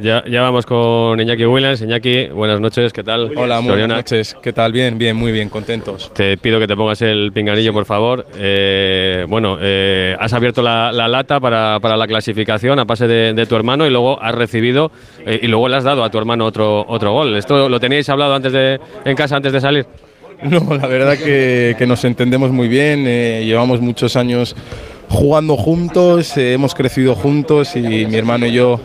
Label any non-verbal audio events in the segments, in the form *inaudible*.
ya, ya vamos con Iñaki Williams. Iñaki, buenas noches, ¿qué tal? Hola, muy Soriona. buenas noches. ¿Qué tal? Bien, bien, muy bien, contentos. Te pido que te pongas el pinganillo, por favor. Eh, bueno, eh, has abierto la, la lata para, para la clasificación a pase de, de tu hermano y luego has recibido eh, y luego le has dado a tu hermano otro, otro gol. ¿Esto lo teníais hablado antes de, en casa antes de salir? No, la verdad que, que nos entendemos muy bien. llevamos muchos años jugando juntos, hemos crecido juntos y mi hermano y yo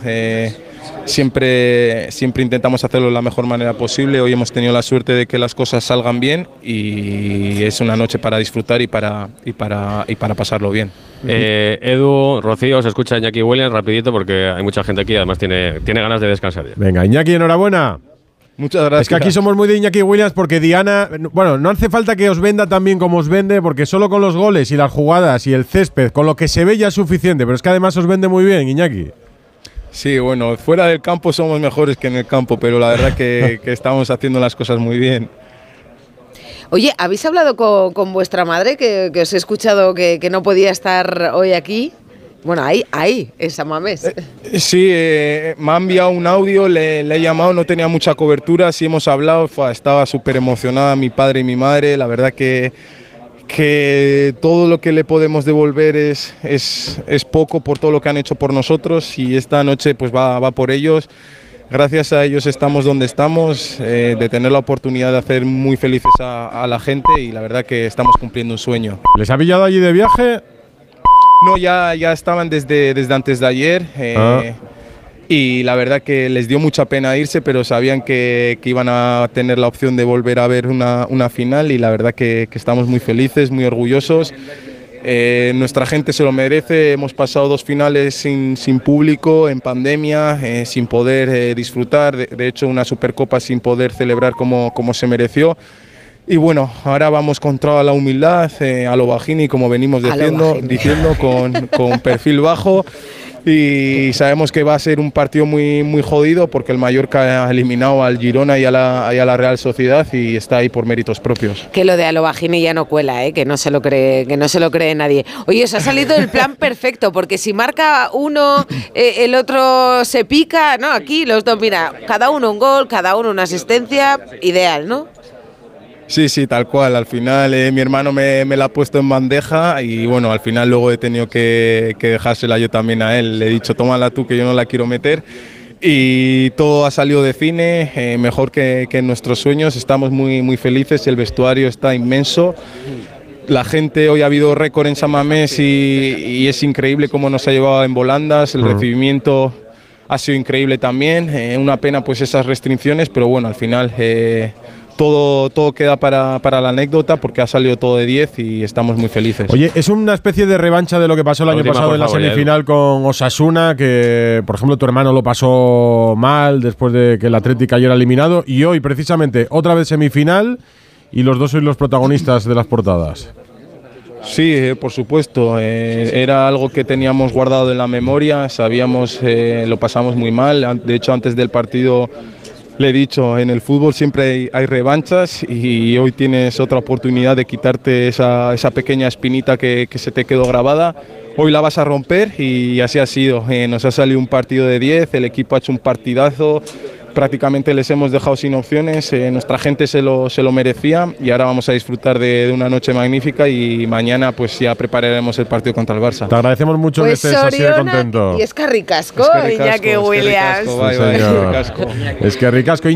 siempre, siempre intentamos hacerlo de la mejor manera posible. Hoy hemos tenido la suerte de que las cosas salgan bien y es una noche para disfrutar y para, y para, y para pasarlo bien. Eh, Edu, Rocío, se escucha Iñaki Williams rapidito porque hay mucha gente aquí, además tiene, tiene ganas de descansar ya. Venga, Iñaki, enhorabuena. Muchas gracias. Es que aquí somos muy de Iñaki Williams porque Diana, bueno, no hace falta que os venda tan bien como os vende, porque solo con los goles y las jugadas y el césped, con lo que se ve ya es suficiente, pero es que además os vende muy bien, Iñaki. Sí, bueno, fuera del campo somos mejores que en el campo, pero la verdad que, *laughs* que estamos haciendo las cosas muy bien. Oye, ¿habéis hablado con, con vuestra madre que, que os he escuchado que, que no podía estar hoy aquí? Bueno, ahí, ahí, en San Mamés. Sí, eh, me ha enviado un audio, le, le he llamado, no tenía mucha cobertura, sí hemos hablado, estaba súper emocionada mi padre y mi madre, la verdad que, que todo lo que le podemos devolver es, es, es poco por todo lo que han hecho por nosotros y esta noche pues va, va por ellos. Gracias a ellos estamos donde estamos, eh, de tener la oportunidad de hacer muy felices a, a la gente y la verdad que estamos cumpliendo un sueño. ¿Les ha pillado allí de viaje? No, ya, ya estaban desde, desde antes de ayer. eh, Ah. Y la verdad que les dio mucha pena irse, pero sabían que, que iban a tener la opción de volver a ver una, una final y la verdad que, que estamos muy felices, muy orgullosos. Eh, nuestra gente se lo merece, hemos pasado dos finales sin, sin público, en pandemia, eh, sin poder eh, disfrutar, de, de hecho una Supercopa sin poder celebrar como, como se mereció. Y bueno, ahora vamos con toda la humildad, eh, a lo bajini, como venimos diciendo, diciendo con, con perfil bajo. *laughs* Y sabemos que va a ser un partido muy, muy jodido porque el Mallorca ha eliminado al Girona y a, la, a la Real Sociedad y está ahí por méritos propios. Que lo de Alovagini ya no cuela, ¿eh? que no se lo cree, que no se lo cree nadie. Oye, os ha salido el plan perfecto, porque si marca uno, eh, el otro se pica, ¿no? Aquí los dos, mira, cada uno un gol, cada uno una asistencia, ideal, ¿no? Sí, sí, tal cual. Al final eh, mi hermano me, me la ha puesto en bandeja y bueno, al final luego he tenido que, que dejársela yo también a él. Le he dicho, tómala tú que yo no la quiero meter. Y todo ha salido de cine, eh, mejor que, que en nuestros sueños. Estamos muy, muy felices, el vestuario está inmenso. La gente, hoy ha habido récord en San Mamés y, y es increíble cómo nos ha llevado en volandas. El recibimiento ha sido increíble también. eh, una pena pues esas restricciones, pero bueno, al final eh, todo, todo queda para, para la anécdota porque ha salido todo de 10 y estamos muy felices. Oye, es una especie de revancha de lo que pasó el La año última, pasado en la favor, semifinal con Osasuna, que por ejemplo tu hermano lo pasó mal después de que el Atlético cayera eliminado, y hoy precisamente otra vez semifinal y los dos sois los protagonistas de las portadas. Sí, eh, por supuesto. eh, era algo que teníamos guardado en la memoria, sabíamos, eh, lo pasamos muy mal. De hecho, antes del partido le he dicho, en el fútbol siempre hay, revanchas y hoy tienes otra oportunidad de quitarte esa, pequeña espinita que, que se te quedó grabada. Hoy la vas a romper y así ha sido. Eh, nos ha salido un partido de 10, el equipo ha hecho un partidazo. Prácticamente les hemos dejado sin opciones, eh, nuestra gente se lo, se lo merecía y ahora vamos a disfrutar de, de una noche magnífica y mañana pues ya prepararemos el partido contra el Barça. Te agradecemos mucho que estés así de Pues Soriona contento. y es Carricasco, Es que ricasco, Iñaki es que Williams. ricasco, bye, Sí, bye, señor. ricasco. Es que ricasco.